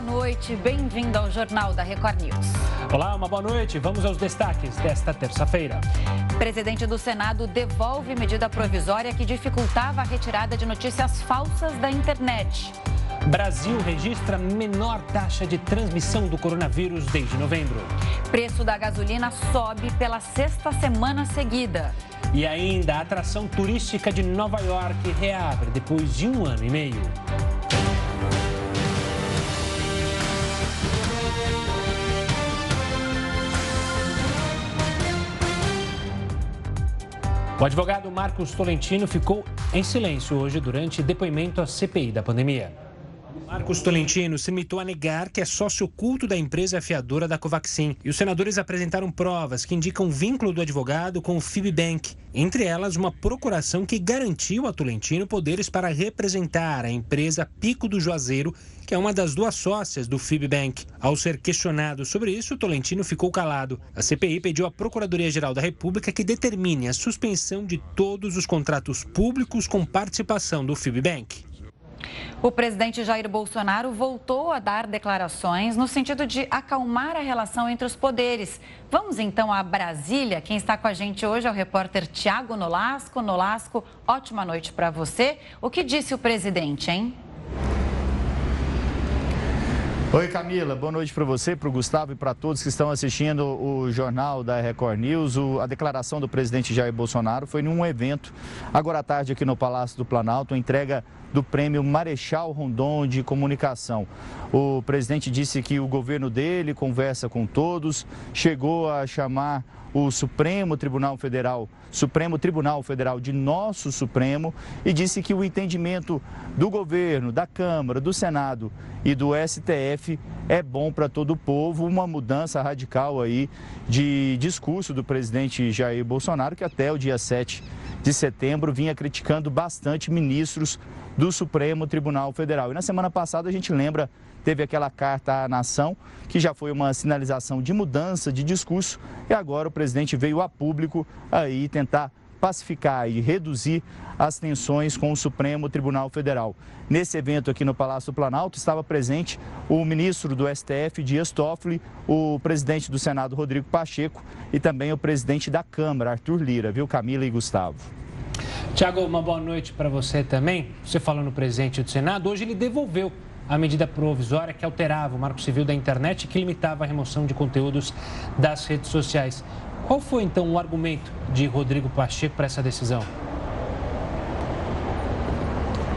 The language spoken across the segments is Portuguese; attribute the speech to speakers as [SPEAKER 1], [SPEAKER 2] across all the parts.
[SPEAKER 1] boa noite. Bem-vindo ao Jornal da Record News.
[SPEAKER 2] Olá, uma boa noite. Vamos aos destaques desta terça-feira.
[SPEAKER 1] Presidente do Senado devolve medida provisória que dificultava a retirada de notícias falsas da internet.
[SPEAKER 2] Brasil registra menor taxa de transmissão do coronavírus desde novembro.
[SPEAKER 1] Preço da gasolina sobe pela sexta semana seguida.
[SPEAKER 2] E ainda a atração turística de Nova York reabre depois de um ano e meio. O advogado Marcos Tolentino ficou em silêncio hoje durante depoimento à CPI da pandemia. Marcos Tolentino se limitou a negar que é sócio oculto da empresa afiadora da Covaxin. E os senadores apresentaram provas que indicam o vínculo do advogado com o Fibbank. Entre elas, uma procuração que garantiu a Tolentino poderes para representar a empresa Pico do Juazeiro, que é uma das duas sócias do Fibbank. Ao ser questionado sobre isso, Tolentino ficou calado. A CPI pediu à Procuradoria-Geral da República que determine a suspensão de todos os contratos públicos com participação do Fibbank.
[SPEAKER 1] O presidente Jair Bolsonaro voltou a dar declarações no sentido de acalmar a relação entre os poderes. Vamos então a Brasília. Quem está com a gente hoje é o repórter Tiago Nolasco. Nolasco, ótima noite para você. O que disse o presidente, hein?
[SPEAKER 3] Oi Camila, boa noite para você, para o Gustavo e para todos que estão assistindo o jornal da Record News. O, a declaração do presidente Jair Bolsonaro foi num evento agora à tarde aqui no Palácio do Planalto, entrega do prêmio Marechal Rondon de Comunicação. O presidente disse que o governo dele conversa com todos, chegou a chamar o Supremo Tribunal Federal, Supremo Tribunal Federal de nosso Supremo e disse que o entendimento do governo, da Câmara, do Senado e do STF é bom para todo o povo, uma mudança radical aí de discurso do presidente Jair Bolsonaro, que até o dia 7 de setembro vinha criticando bastante ministros do Supremo Tribunal Federal. E na semana passada a gente lembra, teve aquela carta à nação, que já foi uma sinalização de mudança de discurso, e agora o presidente veio a público aí tentar pacificar e reduzir as tensões com o Supremo Tribunal Federal. Nesse evento aqui no Palácio Planalto estava presente o ministro do STF, Dias Toffoli, o presidente do Senado, Rodrigo Pacheco, e também o presidente da Câmara, Arthur Lira, viu, Camila e Gustavo.
[SPEAKER 2] Tiago, uma boa noite para você também. Você falou no presidente do Senado, hoje ele devolveu a medida provisória que alterava o marco civil da internet e que limitava a remoção de conteúdos das redes sociais. Qual foi então o argumento de Rodrigo Pacheco para essa decisão?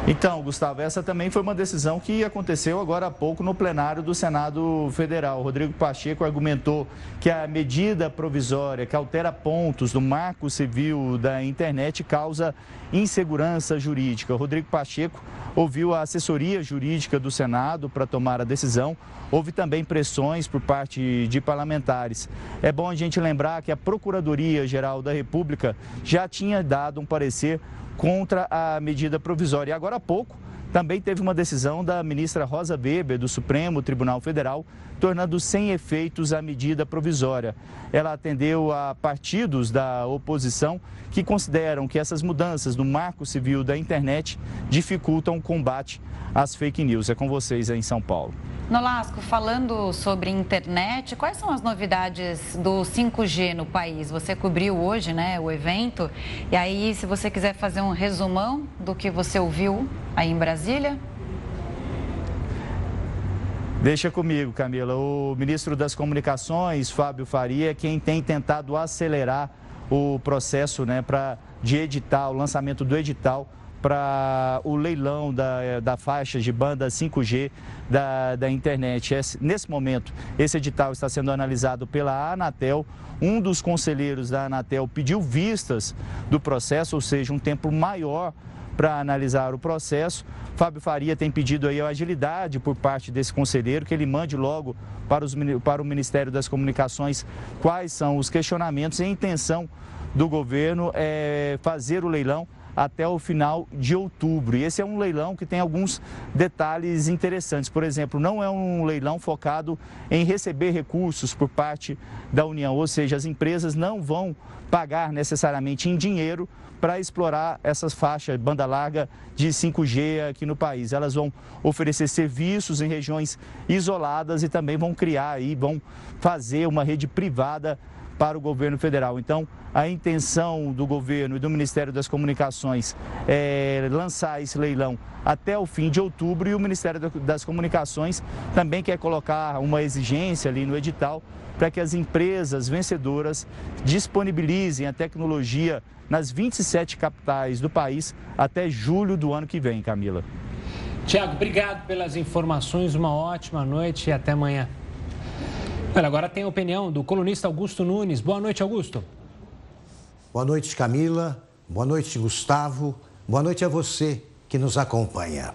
[SPEAKER 3] Então, Gustavo, essa também foi uma decisão que aconteceu agora há pouco no plenário do Senado Federal. Rodrigo Pacheco argumentou que a medida provisória que altera pontos do marco civil da internet causa insegurança jurídica. Rodrigo Pacheco ouviu a assessoria jurídica do Senado para tomar a decisão. Houve também pressões por parte de parlamentares. É bom a gente lembrar que a Procuradoria-Geral da República já tinha dado um parecer contra a medida provisória. E agora há pouco também teve uma decisão da ministra Rosa Weber, do Supremo Tribunal Federal, tornando sem efeitos a medida provisória. Ela atendeu a partidos da oposição que consideram que essas mudanças no marco civil da internet dificultam o combate às fake news. É com vocês aí em São Paulo.
[SPEAKER 1] Nolasco, falando sobre internet, quais são as novidades do 5G no país? Você cobriu hoje né, o evento, e aí, se você quiser fazer um resumão do que você ouviu aí em Brasília.
[SPEAKER 3] Deixa comigo, Camila. O ministro das Comunicações, Fábio Faria, é quem tem tentado acelerar o processo né, pra, de edital, o lançamento do edital para o leilão da, da faixa de banda 5G da, da internet. Esse, nesse momento, esse edital está sendo analisado pela Anatel. Um dos conselheiros da Anatel pediu vistas do processo, ou seja, um tempo maior para analisar o processo. Fábio Faria tem pedido aí a agilidade por parte desse conselheiro, que ele mande logo para, os, para o Ministério das Comunicações quais são os questionamentos e a intenção do governo é fazer o leilão até o final de outubro. E esse é um leilão que tem alguns detalhes interessantes. Por exemplo, não é um leilão focado em receber recursos por parte da União, ou seja, as empresas não vão pagar necessariamente em dinheiro para explorar essas faixas banda larga de 5G aqui no país. Elas vão oferecer serviços em regiões isoladas e também vão criar e vão fazer uma rede privada para o governo federal. Então, a intenção do governo e do Ministério das Comunicações é lançar esse leilão até o fim de outubro e o Ministério das Comunicações também quer colocar uma exigência ali no edital para que as empresas vencedoras disponibilizem a tecnologia nas 27 capitais do país até julho do ano que vem, Camila.
[SPEAKER 2] Tiago, obrigado pelas informações, uma ótima noite e até amanhã. Olha, agora tem a opinião do colunista Augusto Nunes. Boa noite, Augusto.
[SPEAKER 4] Boa noite, Camila. Boa noite, Gustavo. Boa noite a você que nos acompanha.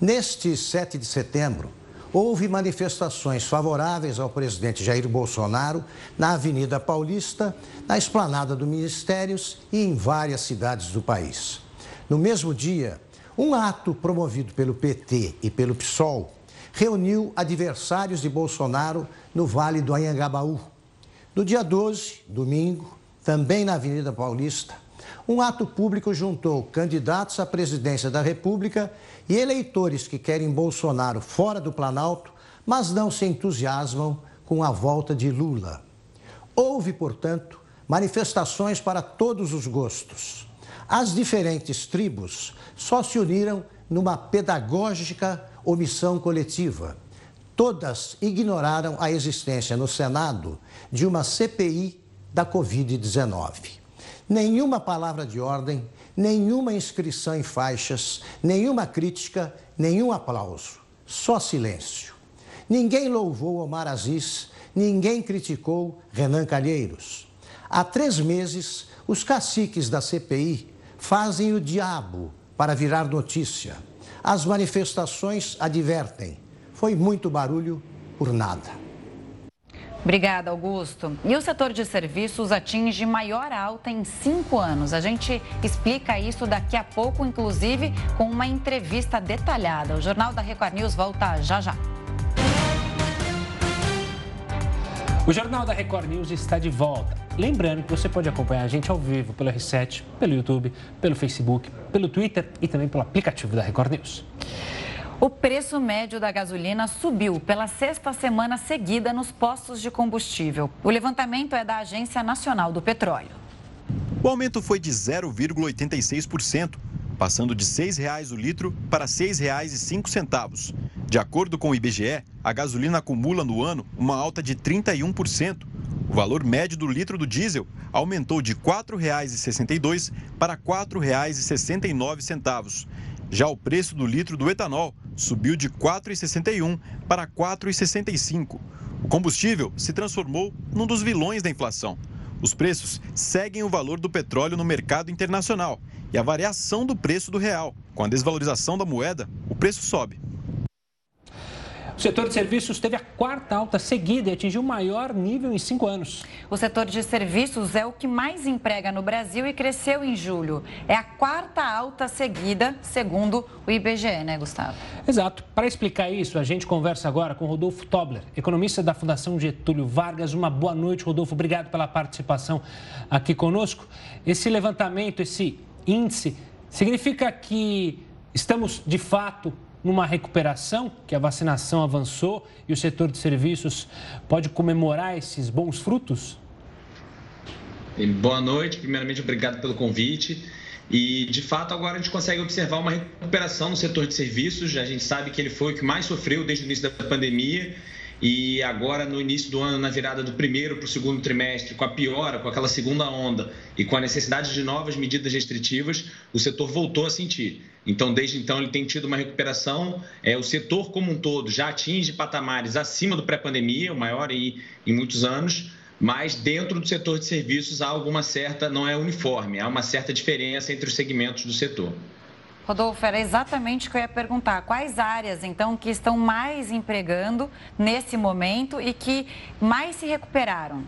[SPEAKER 4] Neste 7 de setembro, houve manifestações favoráveis ao presidente Jair Bolsonaro na Avenida Paulista, na esplanada do Ministérios e em várias cidades do país. No mesmo dia, um ato promovido pelo PT e pelo PSOL reuniu adversários de Bolsonaro no Vale do Anhangabaú. No dia 12, domingo, também na Avenida Paulista, um ato público juntou candidatos à presidência da República e eleitores que querem Bolsonaro fora do Planalto, mas não se entusiasmam com a volta de Lula. Houve, portanto, manifestações para todos os gostos. As diferentes tribos só se uniram numa pedagógica omissão coletiva. Todas ignoraram a existência no Senado de uma CPI da Covid-19. Nenhuma palavra de ordem, nenhuma inscrição em faixas, nenhuma crítica, nenhum aplauso. Só silêncio. Ninguém louvou Omar Aziz, ninguém criticou Renan Calheiros. Há três meses, os caciques da CPI fazem o diabo para virar notícia. As manifestações advertem. Foi muito barulho por nada.
[SPEAKER 1] Obrigada, Augusto. E o setor de serviços atinge maior alta em cinco anos. A gente explica isso daqui a pouco, inclusive com uma entrevista detalhada. O Jornal da Record News volta já já.
[SPEAKER 2] O Jornal da Record News está de volta. Lembrando que você pode acompanhar a gente ao vivo pelo R7, pelo YouTube, pelo Facebook, pelo Twitter e também pelo aplicativo da Record News.
[SPEAKER 1] O preço médio da gasolina subiu pela sexta semana seguida nos postos de combustível. O levantamento é da Agência Nacional do Petróleo.
[SPEAKER 5] O aumento foi de 0,86%, passando de R$ 6,00 o litro para R$ 6,05. De acordo com o IBGE, a gasolina acumula no ano uma alta de 31%. O valor médio do litro do diesel aumentou de R$ 4,62 para R$ 4,69. Já o preço do litro do etanol subiu de 4,61 para 4,65. O combustível se transformou num dos vilões da inflação. Os preços seguem o valor do petróleo no mercado internacional e a variação do preço do real. Com a desvalorização da moeda, o preço sobe.
[SPEAKER 2] O setor de serviços teve a quarta alta seguida e atingiu o maior nível em cinco anos.
[SPEAKER 1] O setor de serviços é o que mais emprega no Brasil e cresceu em julho. É a quarta alta seguida, segundo o IBGE, né, Gustavo?
[SPEAKER 2] Exato. Para explicar isso, a gente conversa agora com Rodolfo Tobler, economista da Fundação Getúlio Vargas. Uma boa noite, Rodolfo. Obrigado pela participação aqui conosco. Esse levantamento, esse índice, significa que estamos de fato numa recuperação, que a vacinação avançou e o setor de serviços pode comemorar esses bons frutos?
[SPEAKER 6] Boa noite, primeiramente obrigado pelo convite. E, de fato, agora a gente consegue observar uma recuperação no setor de serviços. A gente sabe que ele foi o que mais sofreu desde o início da pandemia e agora, no início do ano, na virada do primeiro para o segundo trimestre, com a piora, com aquela segunda onda e com a necessidade de novas medidas restritivas, o setor voltou a sentir. Então, desde então, ele tem tido uma recuperação. É, o setor como um todo já atinge patamares acima do pré-pandemia, o maior aí em muitos anos, mas dentro do setor de serviços há alguma certa, não é uniforme, há uma certa diferença entre os segmentos do setor.
[SPEAKER 1] Rodolfo, era exatamente o que eu ia perguntar. Quais áreas, então, que estão mais empregando nesse momento e que mais se recuperaram?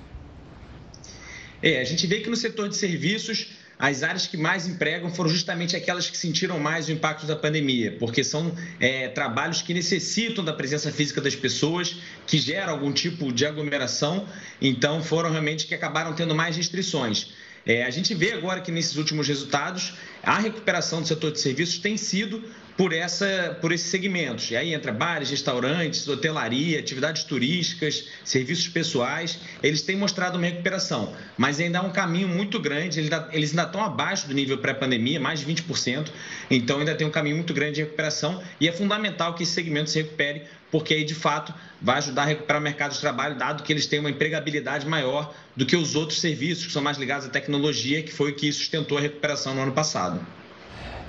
[SPEAKER 6] É, a gente vê que no setor de serviços as áreas que mais empregam foram justamente aquelas que sentiram mais o impacto da pandemia, porque são é, trabalhos que necessitam da presença física das pessoas, que geram algum tipo de aglomeração, então foram realmente que acabaram tendo mais restrições. É, a gente vê agora que nesses últimos resultados a recuperação do setor de serviços tem sido por, essa, por esses segmentos. E aí entra bares, restaurantes, hotelaria, atividades turísticas, serviços pessoais. Eles têm mostrado uma recuperação, mas ainda há um caminho muito grande. Eles ainda, estão abaixo do nível pré-pandemia, mais de 20%. Então ainda tem um caminho muito grande de recuperação e é fundamental que esse segmento se recupere, porque aí de fato vai ajudar a recuperar o mercado de trabalho, dado que eles têm uma empregabilidade maior do que os outros serviços que são mais ligados à tecnologia, que foi o que sustentou a recuperação no ano passado.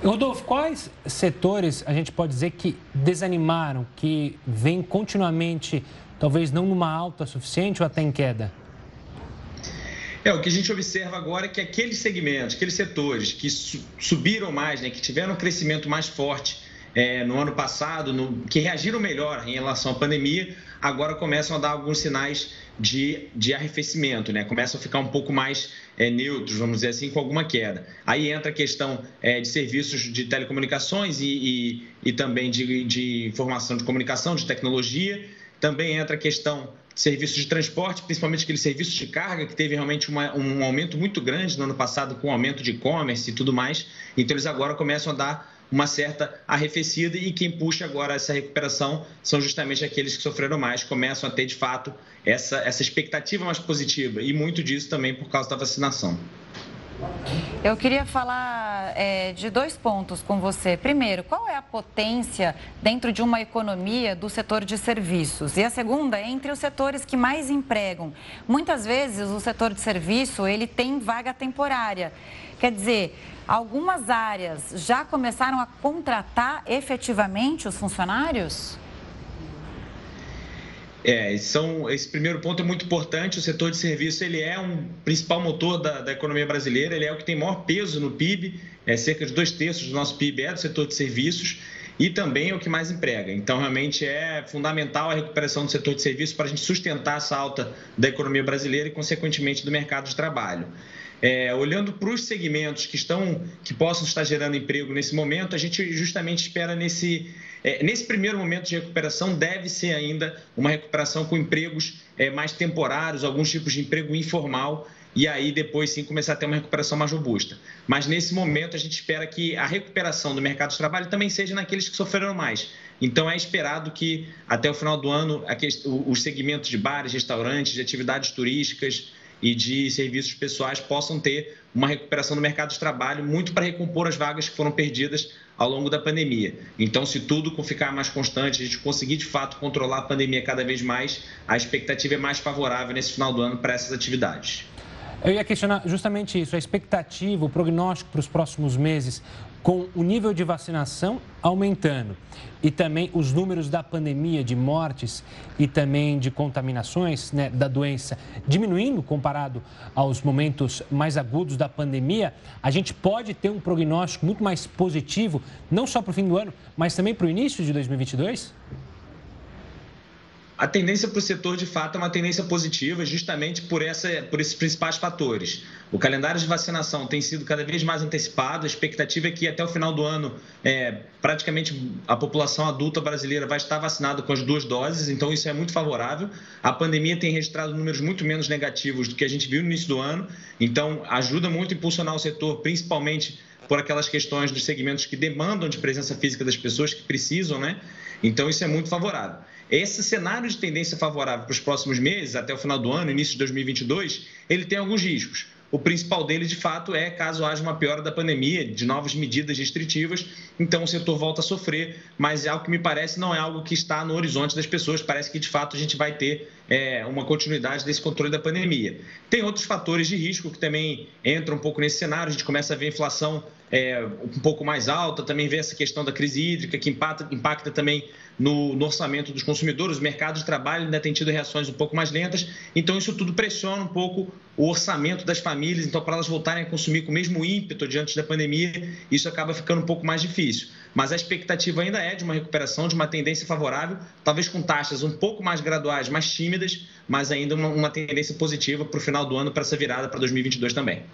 [SPEAKER 2] Rodolfo, quais setores a gente pode dizer que desanimaram, que vêm continuamente, talvez não numa alta suficiente ou até em queda?
[SPEAKER 6] É, o que a gente observa agora é que aqueles segmentos, aqueles setores que subiram mais, né, que tiveram um crescimento mais forte é, no ano passado, no, que reagiram melhor em relação à pandemia, agora começam a dar alguns sinais de, de arrefecimento, né? começam a ficar um pouco mais é, neutros, vamos dizer assim, com alguma queda. Aí entra a questão é, de serviços de telecomunicações e, e, e também de, de informação de comunicação, de tecnologia. Também entra a questão de serviços de transporte, principalmente aqueles serviços de carga, que teve realmente uma, um aumento muito grande no ano passado com o aumento de e-commerce e tudo mais. Então, eles agora começam a dar uma certa arrefecida e quem puxa agora essa recuperação são justamente aqueles que sofreram mais, começam a ter de fato essa, essa expectativa mais positiva e muito disso também por causa da vacinação.
[SPEAKER 1] Eu queria falar é, de dois pontos com você. Primeiro, qual é a potência dentro de uma economia do setor de serviços? E a segunda, entre os setores que mais empregam. Muitas vezes o setor de serviço ele tem vaga temporária. Quer dizer, algumas áreas já começaram a contratar efetivamente os funcionários?
[SPEAKER 6] É, são, esse primeiro ponto é muito importante. O setor de serviço ele é um principal motor da, da economia brasileira, ele é o que tem maior peso no PIB, é cerca de dois terços do nosso PIB é do setor de serviços e também é o que mais emprega. Então, realmente é fundamental a recuperação do setor de serviços para a gente sustentar essa alta da economia brasileira e, consequentemente, do mercado de trabalho. É, olhando para os segmentos que estão, que possam estar gerando emprego nesse momento, a gente justamente espera nesse, é, nesse primeiro momento de recuperação deve ser ainda uma recuperação com empregos é, mais temporários, alguns tipos de emprego informal e aí depois sim começar a ter uma recuperação mais robusta. Mas nesse momento a gente espera que a recuperação do mercado de trabalho também seja naqueles que sofreram mais. Então é esperado que até o final do ano os segmentos de bares, restaurantes, de atividades turísticas, e de serviços pessoais possam ter uma recuperação do mercado de trabalho, muito para recompor as vagas que foram perdidas ao longo da pandemia. Então, se tudo ficar mais constante, a gente conseguir de fato controlar a pandemia cada vez mais, a expectativa é mais favorável nesse final do ano para essas atividades.
[SPEAKER 2] Eu ia questionar justamente isso, a expectativa, o prognóstico para os próximos meses com o nível de vacinação aumentando e também os números da pandemia de mortes e também de contaminações né, da doença diminuindo comparado aos momentos mais agudos da pandemia, a gente pode ter um prognóstico muito mais positivo, não só para o fim do ano, mas também para o início de 2022?
[SPEAKER 6] A tendência para o setor, de fato, é uma tendência positiva, justamente por, essa, por esses principais fatores. O calendário de vacinação tem sido cada vez mais antecipado, a expectativa é que até o final do ano, é, praticamente a população adulta brasileira vai estar vacinada com as duas doses, então isso é muito favorável. A pandemia tem registrado números muito menos negativos do que a gente viu no início do ano, então ajuda muito a impulsionar o setor, principalmente por aquelas questões dos segmentos que demandam de presença física das pessoas que precisam, né? Então isso é muito favorável. Esse cenário de tendência favorável para os próximos meses, até o final do ano, início de 2022, ele tem alguns riscos. O principal deles, de fato, é caso haja uma piora da pandemia, de novas medidas restritivas, então o setor volta a sofrer, mas é algo que me parece não é algo que está no horizonte das pessoas, parece que de fato a gente vai ter é, uma continuidade desse controle da pandemia. Tem outros fatores de risco que também entram um pouco nesse cenário, a gente começa a ver inflação é, um pouco mais alta, também vê essa questão da crise hídrica, que impacta, impacta também no, no, orçamento dos consumidores, o mercado de trabalho ainda tem tido reações um pouco mais lentas, então isso tudo pressiona um pouco o orçamento das famílias, então para elas voltarem a consumir com o mesmo ímpeto diante da pandemia, isso acaba ficando um pouco mais difícil. Mas a expectativa ainda é de uma recuperação, de uma tendência favorável, talvez com taxas um pouco mais graduais, mais tímidas, mas ainda uma, uma tendência positiva para o final do ano, para essa virada para 2022 também.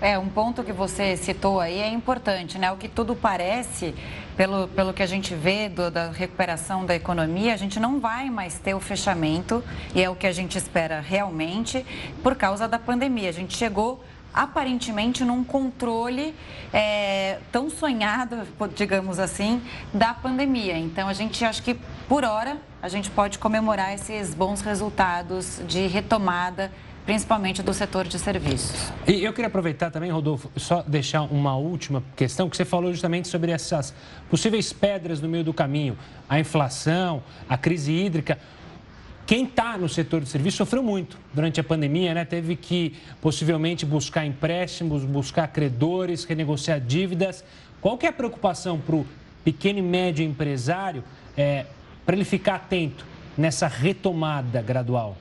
[SPEAKER 1] É, um ponto que você citou aí é importante, né? O que tudo parece, pelo, pelo que a gente vê do, da recuperação da economia, a gente não vai mais ter o fechamento, e é o que a gente espera realmente, por causa da pandemia. A gente chegou aparentemente num controle é, tão sonhado, digamos assim, da pandemia. Então, a gente acha que, por hora, a gente pode comemorar esses bons resultados de retomada principalmente do setor de serviços.
[SPEAKER 2] E eu queria aproveitar também, Rodolfo, só deixar uma última questão, que você falou justamente sobre essas possíveis pedras no meio do caminho, a inflação, a crise hídrica. Quem está no setor de serviços sofreu muito durante a pandemia, né? Teve que possivelmente buscar empréstimos, buscar credores, renegociar dívidas. Qual que é a preocupação para o pequeno e médio empresário é, para ele ficar atento nessa retomada gradual?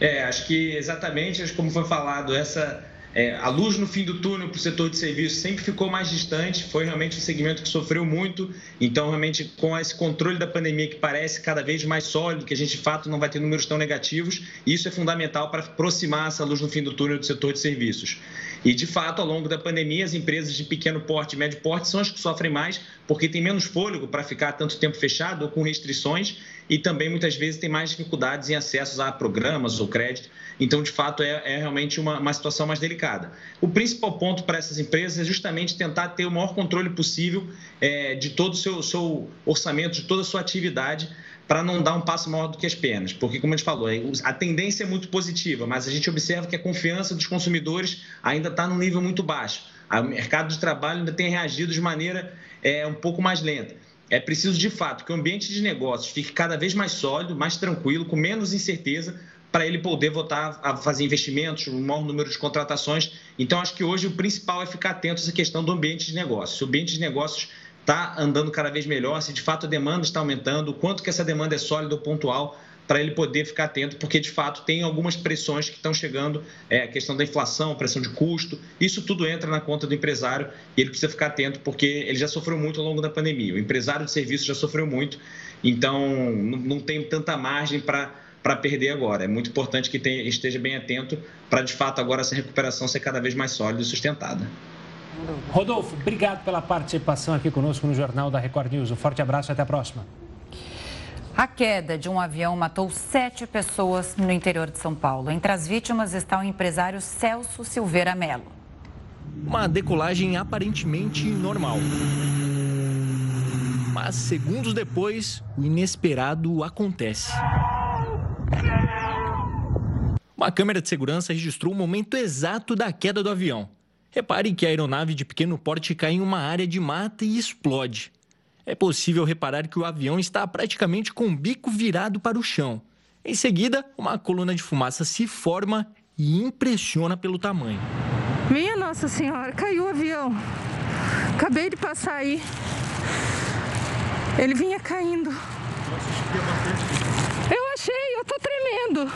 [SPEAKER 6] É, acho que exatamente como foi falado, essa é, a luz no fim do túnel para o setor de serviços sempre ficou mais distante, foi realmente um segmento que sofreu muito. Então, realmente, com esse controle da pandemia que parece cada vez mais sólido, que a gente de fato não vai ter números tão negativos, isso é fundamental para aproximar essa luz no fim do túnel do setor de serviços. E, de fato, ao longo da pandemia, as empresas de pequeno porte e médio porte são as que sofrem mais, porque tem menos fôlego para ficar tanto tempo fechado ou com restrições e também muitas vezes tem mais dificuldades em acessos a programas ou crédito. Então, de fato, é, é realmente uma, uma, situação mais delicada. O principal ponto para essas empresas é justamente tentar ter o maior controle possível é, de todo o seu, seu orçamento, de toda a sua atividade, para não dar um passo maior do que as pernas. Porque, como a gente falou, a tendência é muito positiva, mas a gente observa que a confiança dos consumidores ainda está num nível muito baixo. O mercado de trabalho ainda tem reagido de maneira é, um pouco mais lenta é preciso, de fato, que o ambiente de negócios fique cada vez mais sólido, mais tranquilo, com menos incerteza, para ele poder voltar a fazer investimentos, um maior número de contratações. Então, acho que hoje o principal é ficar atento a essa questão do ambiente de negócios. Se o ambiente de negócios está andando cada vez melhor, se de fato a demanda está aumentando, o quanto que essa demanda é sólida ou pontual, para ele poder ficar atento, porque de fato tem algumas pressões que estão chegando, é, a questão da inflação, pressão de custo, isso tudo entra na conta do empresário e ele precisa ficar atento, porque ele já sofreu muito ao longo da pandemia. O empresário de serviço já sofreu muito, então não tem tanta margem para para perder agora. É muito importante que tenha, esteja bem atento para, de fato, agora essa recuperação ser cada vez mais sólida e sustentada.
[SPEAKER 2] Rodolfo, obrigado pela participação aqui conosco no Jornal da Record News. Um forte abraço e até a próxima.
[SPEAKER 1] A queda de um avião matou sete pessoas no interior de São Paulo. Entre as vítimas está o empresário Celso Silveira Melo.
[SPEAKER 7] Uma decolagem aparentemente normal. Mas segundos depois, o inesperado acontece. Uma câmera de segurança registrou o momento exato da queda do avião. Repare que a aeronave de pequeno porte cai em uma área de mata e explode é possível reparar que o avião está praticamente com o bico virado para o chão. Em seguida, uma coluna de fumaça se forma e impressiona pelo tamanho.
[SPEAKER 8] Minha Nossa Senhora, caiu o avião. Acabei de passar aí. Ele vinha caindo. Eu achei, eu tô tremendo.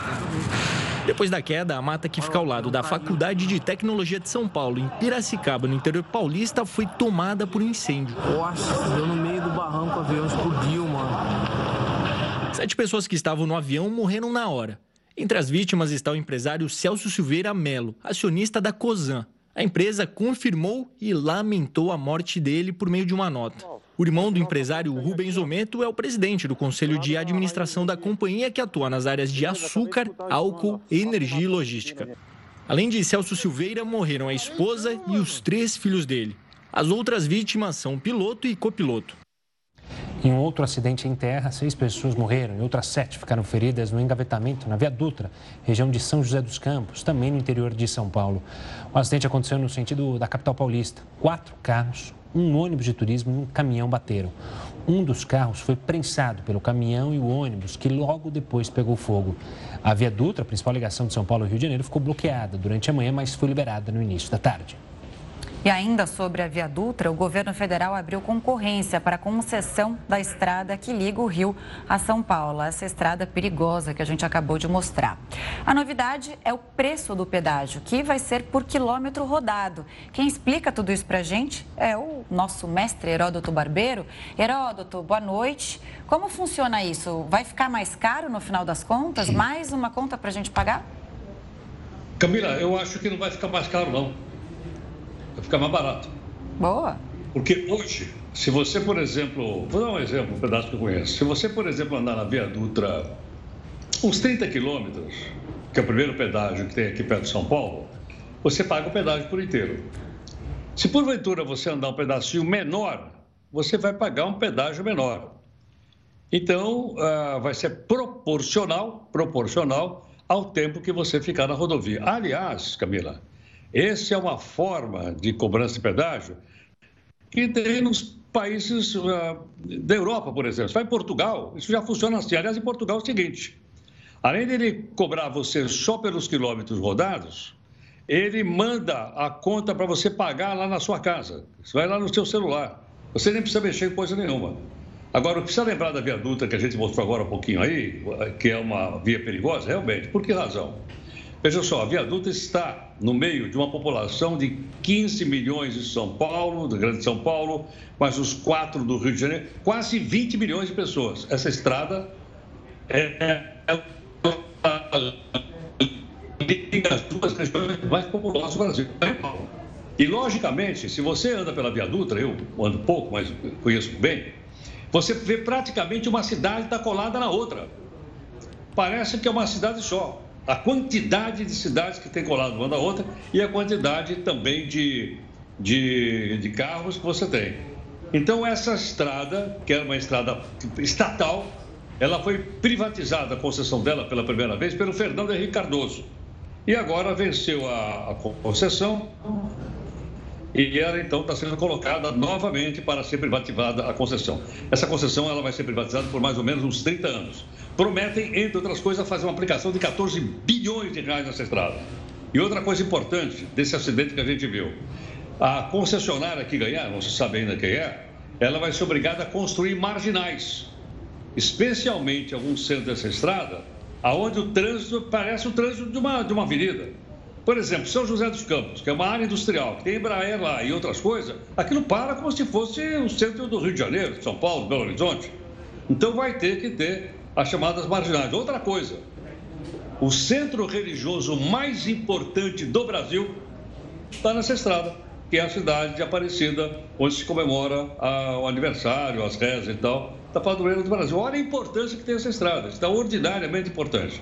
[SPEAKER 7] Depois da queda, a mata que fica ao lado da Faculdade de Tecnologia de São Paulo, em Piracicaba, no interior paulista, foi tomada por incêndio.
[SPEAKER 9] Nossa, eu no meio do barranco o avião explodiu, mano.
[SPEAKER 7] Sete pessoas que estavam no avião morreram na hora. Entre as vítimas está o empresário Celso Silveira Melo, acionista da COSAN. A empresa confirmou e lamentou a morte dele por meio de uma nota. O irmão do empresário Rubens Ometo é o presidente do Conselho de Administração da companhia que atua nas áreas de açúcar, álcool, energia e logística. Além de Celso Silveira, morreram a esposa e os três filhos dele. As outras vítimas são piloto e copiloto.
[SPEAKER 2] Em um outro acidente em terra, seis pessoas morreram e outras sete ficaram feridas no engavetamento na Via Dutra, região de São José dos Campos, também no interior de São Paulo. O acidente aconteceu no sentido da capital paulista. Quatro carros, um ônibus de turismo e um caminhão bateram. Um dos carros foi prensado pelo caminhão e o ônibus, que logo depois pegou fogo. A Via Dutra, a principal ligação de São Paulo e Rio de Janeiro, ficou bloqueada durante a manhã, mas foi liberada no início da tarde.
[SPEAKER 1] E ainda sobre a Via Dutra, o governo federal abriu concorrência para a concessão da estrada que liga o Rio a São Paulo. Essa estrada perigosa que a gente acabou de mostrar. A novidade é o preço do pedágio, que vai ser por quilômetro rodado. Quem explica tudo isso para a gente é o nosso mestre Heródoto Barbeiro. Heródoto, boa noite. Como funciona isso? Vai ficar mais caro no final das contas? Mais uma conta para a gente pagar?
[SPEAKER 10] Camila, eu acho que não vai ficar mais caro, não. Vai ficar mais barato.
[SPEAKER 1] Boa.
[SPEAKER 10] Porque hoje, se você, por exemplo, vou dar um exemplo, um pedaço que eu conheço. Se você, por exemplo, andar na Via Dutra uns 30 quilômetros, que é o primeiro pedágio que tem aqui perto de São Paulo, você paga o pedágio por inteiro. Se porventura você andar um pedacinho menor, você vai pagar um pedágio menor. Então, uh, vai ser proporcional, proporcional ao tempo que você ficar na rodovia. Aliás, Camila, essa é uma forma de cobrança de pedágio que tem nos países uh, da Europa, por exemplo. Você vai em Portugal, isso já funciona assim. Aliás, em Portugal é o seguinte: além dele cobrar você só pelos quilômetros rodados, ele manda a conta para você pagar lá na sua casa. Você vai lá no seu celular. Você nem precisa mexer em coisa nenhuma. Agora, precisa lembrar da viaduta que a gente mostrou agora um pouquinho aí, que é uma via perigosa, realmente. Por que razão? Veja só, a viaduta está no meio de uma população de 15 milhões de São Paulo, do Grande São Paulo, mais os quatro do Rio de Janeiro, quase 20 milhões de pessoas. Essa estrada é, é, é as duas regiões mais populosas do Brasil. E, logicamente, se você anda pela viaduta, eu ando pouco, mas conheço bem, você vê praticamente uma cidade está colada na outra. Parece que é uma cidade só. A quantidade de cidades que tem colado uma na outra e a quantidade também de, de, de carros que você tem. Então, essa estrada, que era uma estrada estatal, ela foi privatizada, a concessão dela pela primeira vez, pelo Fernando Henrique Cardoso. E agora venceu a, a concessão e ela então está sendo colocada novamente para ser privatizada a concessão. Essa concessão ela vai ser privatizada por mais ou menos uns 30 anos. Prometem, entre outras coisas, fazer uma aplicação de 14 bilhões de reais nessa estrada. E outra coisa importante desse acidente que a gente viu: a concessionária que ganhar, não se sabe ainda quem é, ela vai ser obrigada a construir marginais, especialmente alguns centros dessa estrada, aonde o trânsito parece o trânsito de uma, de uma avenida. Por exemplo, São José dos Campos, que é uma área industrial, que tem Embraer lá e outras coisas, aquilo para como se fosse o centro do Rio de Janeiro, São Paulo, Belo Horizonte. Então vai ter que ter as chamadas marginais. Outra coisa, o centro religioso mais importante do Brasil está nessa estrada, que é a cidade de Aparecida, onde se comemora a, o aniversário, as rezas e tal, da padroeira do Brasil. Olha a importância que tem essa estrada, extraordinariamente importante.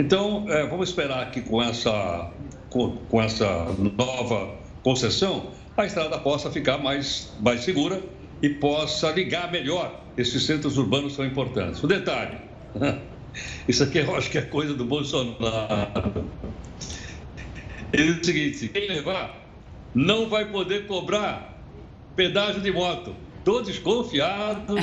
[SPEAKER 10] Então, é, vamos esperar que com essa, com, com, essa nova concessão, a estrada possa ficar mais, mais segura e possa ligar melhor esses centros urbanos tão importantes. O detalhe, isso aqui eu acho que é coisa do Bolsonaro. Ele diz o seguinte: quem levar não vai poder cobrar pedágio de moto. Estou desconfiado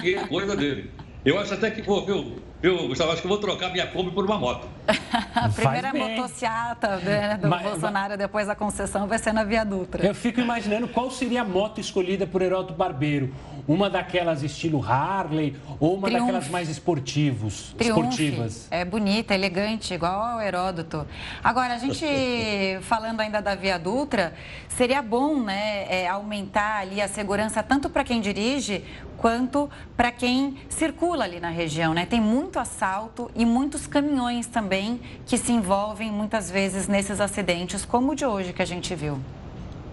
[SPEAKER 10] que é coisa dele. Eu acho até que, pô, viu, viu, Gustavo, acho que eu vou trocar minha Kombi por uma moto.
[SPEAKER 1] a primeira motociata né, do mas, Bolsonaro mas... depois da concessão vai ser na Via Dutra.
[SPEAKER 2] Eu fico imaginando qual seria a moto escolhida por Heródoto Barbeiro. Uma daquelas estilo Harley ou uma daquelas mais esportivos, esportivas?
[SPEAKER 1] É bonita, elegante, igual ao Heródoto. Agora, a gente falando ainda da Via Dutra, seria bom né, é, aumentar ali a segurança tanto para quem dirige quanto para quem circula ali na região, né? Tem muito assalto e muitos caminhões também que se envolvem muitas vezes nesses acidentes, como o de hoje que a gente viu.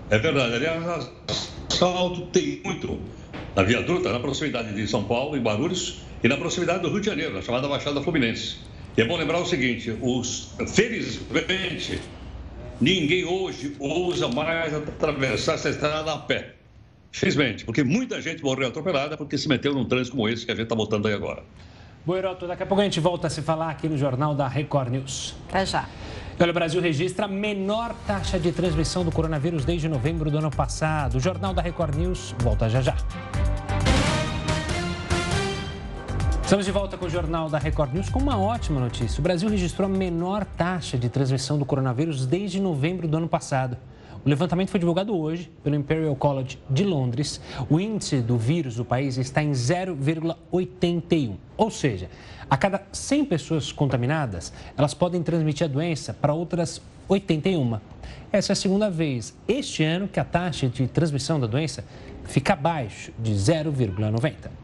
[SPEAKER 10] É verdade, aliás, assalto tem muito na viaduta, na proximidade de São Paulo, em Barulhos, e na proximidade do Rio de Janeiro, na chamada Baixada Fluminense. E é bom lembrar o seguinte: os, felizmente, ninguém hoje ousa mais atravessar essa estrada a pé. Felizmente, porque muita gente morreu atropelada porque se meteu num trânsito como esse que a gente está botando aí agora.
[SPEAKER 2] Boeroto, daqui a pouco a gente volta a se falar aqui no Jornal da Record News.
[SPEAKER 1] Até já.
[SPEAKER 2] Olha, o Brasil registra a menor taxa de transmissão do coronavírus desde novembro do ano passado. O Jornal da Record News volta já já. Estamos de volta com o Jornal da Record News com uma ótima notícia. O Brasil registrou a menor taxa de transmissão do coronavírus desde novembro do ano passado. O levantamento foi divulgado hoje pelo Imperial College de Londres. O índice do vírus do país está em 0,81, ou seja, a cada 100 pessoas contaminadas, elas podem transmitir a doença para outras 81. Essa é a segunda vez este ano que a taxa de transmissão da doença fica abaixo de 0,90.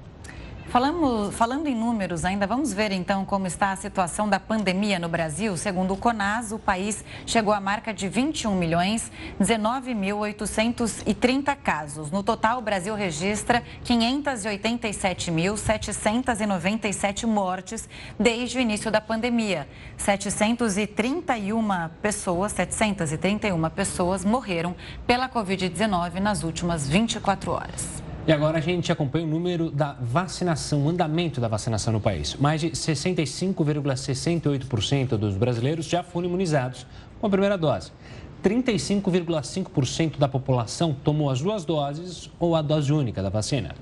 [SPEAKER 1] Falamos, falando em números ainda, vamos ver então como está a situação da pandemia no Brasil. Segundo o CONAS, o país chegou à marca de 21 milhões 19.830 casos. No total, o Brasil registra 587.797 mortes desde o início da pandemia. 731 pessoas, 731 pessoas morreram pela Covid-19 nas últimas 24 horas.
[SPEAKER 2] E agora a gente acompanha o número da vacinação, o andamento da vacinação no país. Mais de 65,68% dos brasileiros já foram imunizados com a primeira dose. 35,5% da população tomou as duas doses ou a dose única da vacina.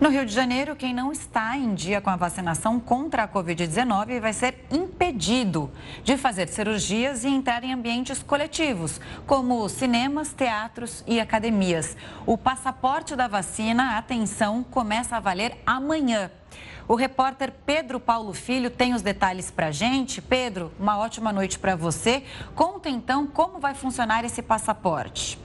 [SPEAKER 1] No Rio de Janeiro, quem não está em dia com a vacinação contra a Covid-19 vai ser impedido de fazer cirurgias e entrar em ambientes coletivos, como cinemas, teatros e academias. O passaporte da vacina, atenção, começa a valer amanhã. O repórter Pedro Paulo Filho tem os detalhes para gente. Pedro, uma ótima noite para você. Conta então como vai funcionar esse passaporte.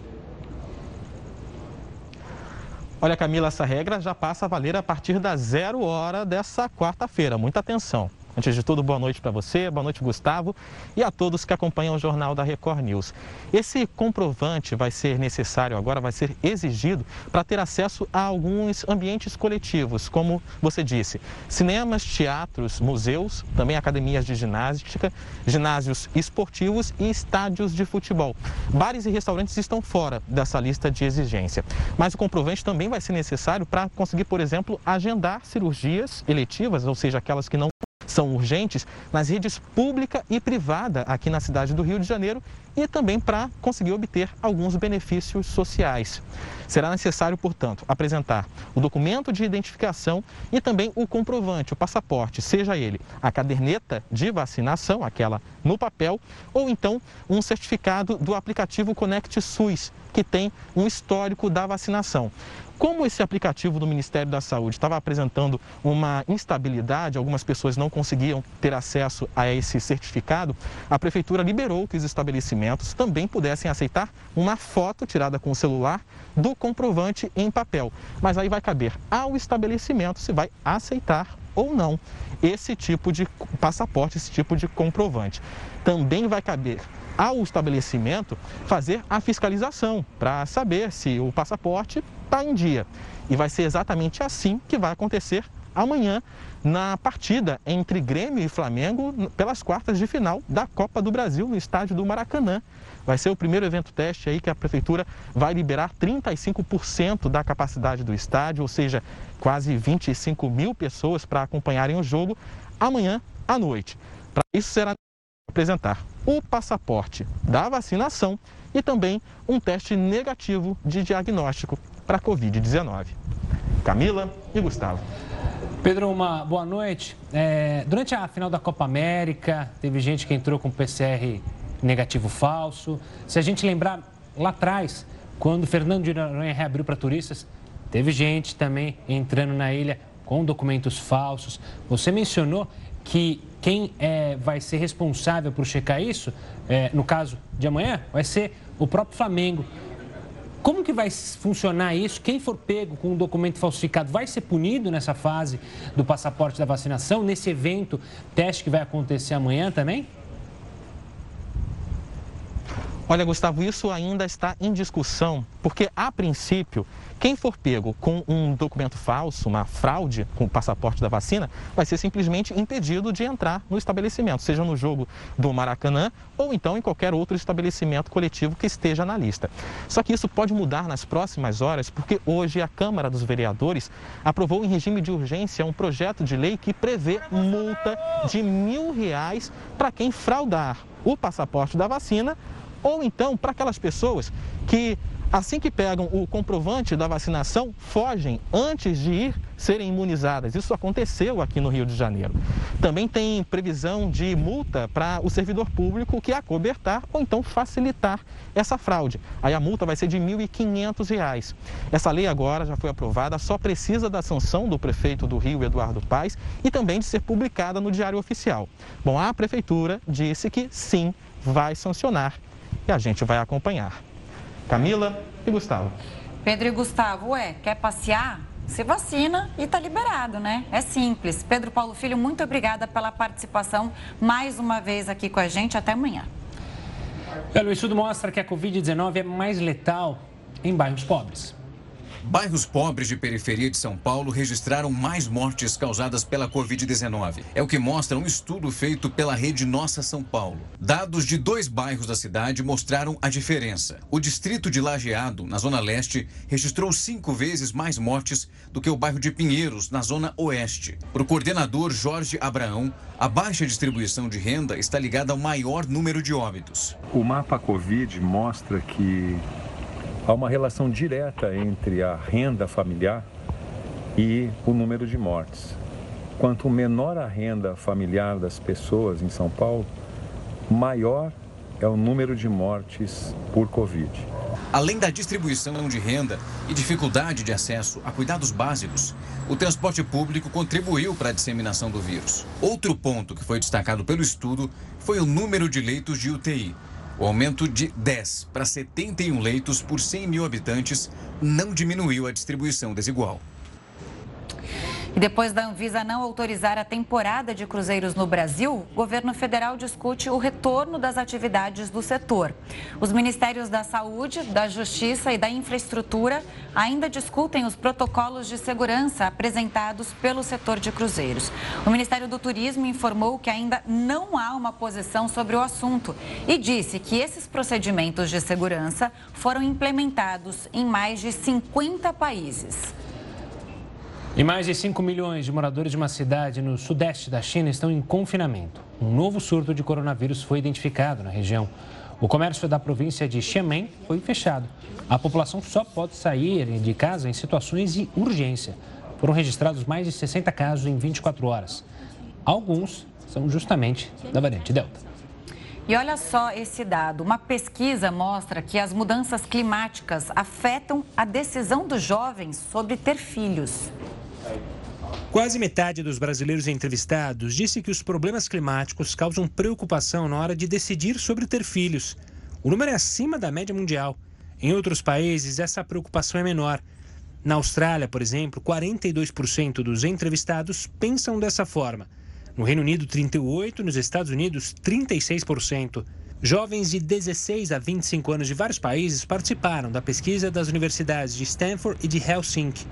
[SPEAKER 11] Olha, Camila, essa regra já passa a valer a partir da zero hora dessa quarta-feira. Muita atenção. Antes de tudo, boa noite para você, boa noite, Gustavo, e a todos que acompanham o Jornal da Record News. Esse comprovante vai ser necessário agora, vai ser exigido para ter acesso a alguns ambientes coletivos, como você disse, cinemas, teatros, museus, também academias de ginástica, ginásios esportivos e estádios de futebol. Bares e restaurantes estão fora dessa lista de exigência. Mas o comprovante também vai ser necessário para conseguir, por exemplo, agendar cirurgias eletivas, ou seja, aquelas que não são urgentes nas redes pública e privada aqui na cidade do Rio de Janeiro e também para conseguir obter alguns benefícios sociais. Será necessário, portanto, apresentar o documento de identificação e também o comprovante, o passaporte, seja ele a caderneta de vacinação, aquela no papel, ou então um certificado do aplicativo Conect SUS, que tem um histórico da vacinação. Como esse aplicativo do Ministério da Saúde estava apresentando uma instabilidade, algumas pessoas não conseguiam ter acesso a esse certificado, a Prefeitura liberou que os estabelecimentos também pudessem aceitar uma foto tirada com o celular do comprovante em papel. Mas aí vai caber ao estabelecimento se vai aceitar ou não esse tipo de passaporte, esse tipo de comprovante. Também vai caber ao estabelecimento fazer a fiscalização para saber se o passaporte está em dia. E vai ser exatamente assim que vai acontecer amanhã na partida entre Grêmio e Flamengo pelas quartas de final da Copa do Brasil no estádio do Maracanã. Vai ser o primeiro evento teste aí que a prefeitura vai liberar 35% da capacidade do estádio, ou seja, quase 25 mil pessoas para acompanharem o jogo amanhã à noite. Para isso será apresentar o passaporte da vacinação e também um teste negativo de diagnóstico para a Covid-19. Camila e Gustavo.
[SPEAKER 2] Pedro, uma boa noite. É, durante a final da Copa América, teve gente que entrou com PCR negativo falso. Se a gente lembrar lá atrás, quando Fernando de Noronha reabriu para turistas, teve gente também entrando na ilha com documentos falsos. Você mencionou que quem é, vai ser responsável por checar isso, é, no caso de amanhã, vai ser o próprio Flamengo. Como que vai funcionar isso? Quem for pego com um documento falsificado vai ser punido nessa fase do passaporte da vacinação, nesse evento, teste que vai acontecer amanhã também?
[SPEAKER 11] Olha, Gustavo, isso ainda está em discussão, porque a princípio, quem for pego com um documento falso, uma fraude com o passaporte da vacina, vai ser simplesmente impedido de entrar no estabelecimento, seja no jogo do Maracanã ou então em qualquer outro estabelecimento coletivo que esteja na lista. Só que isso pode mudar nas próximas horas, porque hoje a Câmara dos Vereadores aprovou em regime de urgência um projeto de lei que prevê multa de mil reais para quem fraudar o passaporte da vacina ou então para aquelas pessoas que assim que pegam o comprovante da vacinação, fogem antes de ir serem imunizadas. Isso aconteceu aqui no Rio de Janeiro. Também tem previsão de multa para o servidor público que acobertar ou então facilitar essa fraude. Aí a multa vai ser de R$ 1.500. Essa lei agora já foi aprovada, só precisa da sanção do prefeito do Rio, Eduardo Paes, e também de ser publicada no Diário Oficial. Bom, a prefeitura disse que sim, vai sancionar e a gente vai acompanhar. Camila e Gustavo.
[SPEAKER 1] Pedro e Gustavo, ué, quer passear? se vacina e está liberado, né? É simples. Pedro Paulo Filho, muito obrigada pela participação mais uma vez aqui com a gente. Até amanhã.
[SPEAKER 2] O estudo mostra que a Covid-19 é mais letal em bairros pobres.
[SPEAKER 12] Bairros pobres de periferia de São Paulo registraram mais mortes causadas pela Covid-19. É o que mostra um estudo feito pela rede Nossa São Paulo. Dados de dois bairros da cidade mostraram a diferença. O distrito de Lajeado, na Zona Leste, registrou cinco vezes mais mortes do que o bairro de Pinheiros, na Zona Oeste. Para o coordenador Jorge Abraão, a baixa distribuição de renda está ligada ao maior número de óbitos.
[SPEAKER 13] O mapa Covid mostra que há uma relação direta entre a renda familiar e o número de mortes. Quanto menor a renda familiar das pessoas em São Paulo, maior é o número de mortes por Covid.
[SPEAKER 12] Além da distribuição de renda e dificuldade de acesso a cuidados básicos, o transporte público contribuiu para a disseminação do vírus. Outro ponto que foi destacado pelo estudo foi o número de leitos de UTI. O aumento de 10 para 71 leitos por 100 mil habitantes não diminuiu a distribuição desigual.
[SPEAKER 1] E depois da Anvisa não autorizar a temporada de cruzeiros no Brasil, o governo federal discute o retorno das atividades do setor. Os ministérios da Saúde, da Justiça e da Infraestrutura ainda discutem os protocolos de segurança apresentados pelo setor de cruzeiros. O Ministério do Turismo informou que ainda não há uma posição sobre o assunto e disse que esses procedimentos de segurança foram implementados em mais de 50 países.
[SPEAKER 2] E mais de 5 milhões de moradores de uma cidade no sudeste da China estão em confinamento. Um novo surto de coronavírus foi identificado na região. O comércio da província de Xiamen foi fechado. A população só pode sair de casa em situações de urgência. Foram registrados mais de 60 casos em 24 horas. Alguns são justamente da variante Delta.
[SPEAKER 1] E olha só esse dado: uma pesquisa mostra que as mudanças climáticas afetam a decisão dos jovens sobre ter filhos.
[SPEAKER 2] Quase metade dos brasileiros entrevistados disse que os problemas climáticos causam preocupação na hora de decidir sobre ter filhos. O número é acima da média mundial. Em outros países, essa preocupação é menor. Na Austrália, por exemplo, 42% dos entrevistados pensam dessa forma. No Reino Unido, 38%, nos Estados Unidos, 36%. Jovens de 16 a 25 anos de vários países participaram da pesquisa das universidades de Stanford e de Helsinki.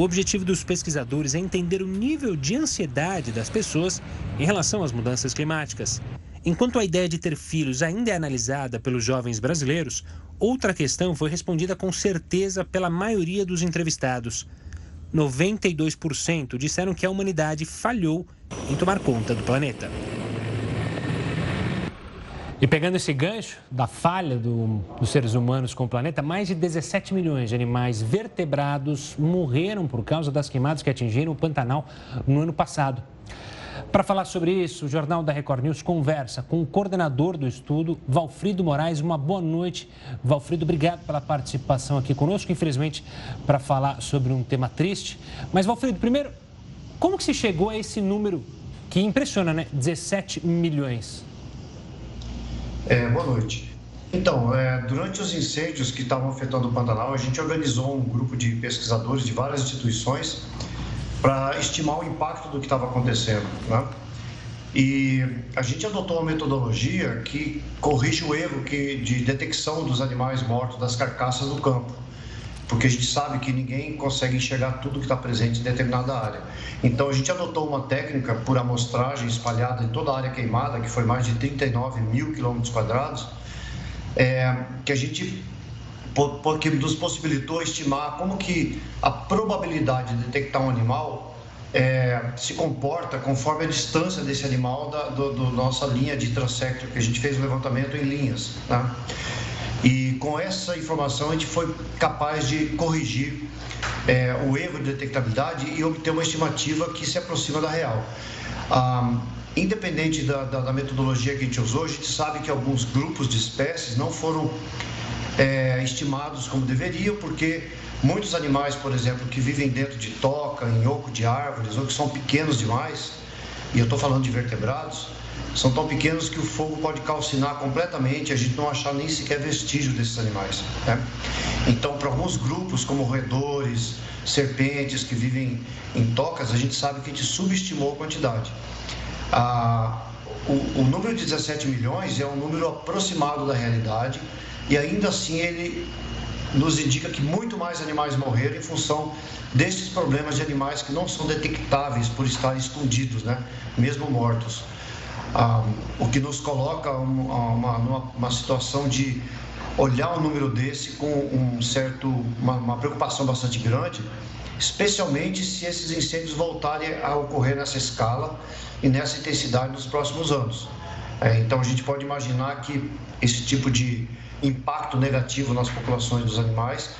[SPEAKER 2] O objetivo dos pesquisadores é entender o nível de ansiedade das pessoas em relação às mudanças climáticas. Enquanto a ideia de ter filhos ainda é analisada pelos jovens brasileiros, outra questão foi respondida com certeza pela maioria dos entrevistados. 92% disseram que a humanidade falhou em tomar conta do planeta. E pegando esse gancho da falha do, dos seres humanos com o planeta, mais de 17 milhões de animais vertebrados morreram por causa das queimadas que atingiram o Pantanal no ano passado. Para falar sobre isso, o Jornal da Record News conversa com o coordenador do estudo, Valfrido Moraes. Uma boa noite. Valfrido, obrigado pela participação aqui conosco, infelizmente, para falar sobre um tema triste. Mas, Valfrido, primeiro, como que se chegou a esse número que impressiona, né? 17 milhões.
[SPEAKER 14] É, boa noite. Então, é, durante os incêndios que estavam afetando o Pantanal, a gente organizou um grupo de pesquisadores de várias instituições para estimar o impacto do que estava acontecendo. Né? E a gente adotou uma metodologia que corrige o erro que, de detecção dos animais mortos, das carcaças do campo porque a gente sabe que ninguém consegue enxergar tudo que está presente em determinada área. Então a gente adotou uma técnica por amostragem espalhada em toda a área queimada, que foi mais de 39 mil quilômetros quadrados, é, que a gente porque nos possibilitou estimar como que a probabilidade de detectar um animal é, se comporta conforme a distância desse animal da do, do nossa linha de transecto, que a gente fez o levantamento em linhas. Né? E com essa informação a gente foi capaz de corrigir é, o erro de detectabilidade e obter uma estimativa que se aproxima da real. Ah, independente da, da, da, metodologia que a gente usou, a gente sabe que alguns grupos de espécies não foram é, estimados como deveriam, porque muitos animais, por exemplo, que vivem dentro de toca, em oco de árvores, ou que são pequenos demais, e eu estou falando de vertebrados, são tão pequenos que o fogo pode calcinar completamente, a gente não achar nem sequer vestígio desses animais. Né? Então, para alguns grupos, como roedores, serpentes que vivem em tocas, a gente sabe que a gente subestimou a quantidade. Ah, o, o número de 17 milhões é um número aproximado da realidade e ainda assim ele nos indica que muito mais animais morreram em função desses problemas de animais que não são detectáveis por estarem escondidos, né? mesmo mortos. Ah, o que nos coloca uma, uma, uma, situação de olhar um número desse com um certo, uma, uma preocupação bastante grande, especialmente se esses incêndios voltarem a ocorrer nessa escala e nessa intensidade nos próximos anos. É, então a gente pode imaginar que esse tipo de impacto negativo nas populações dos animais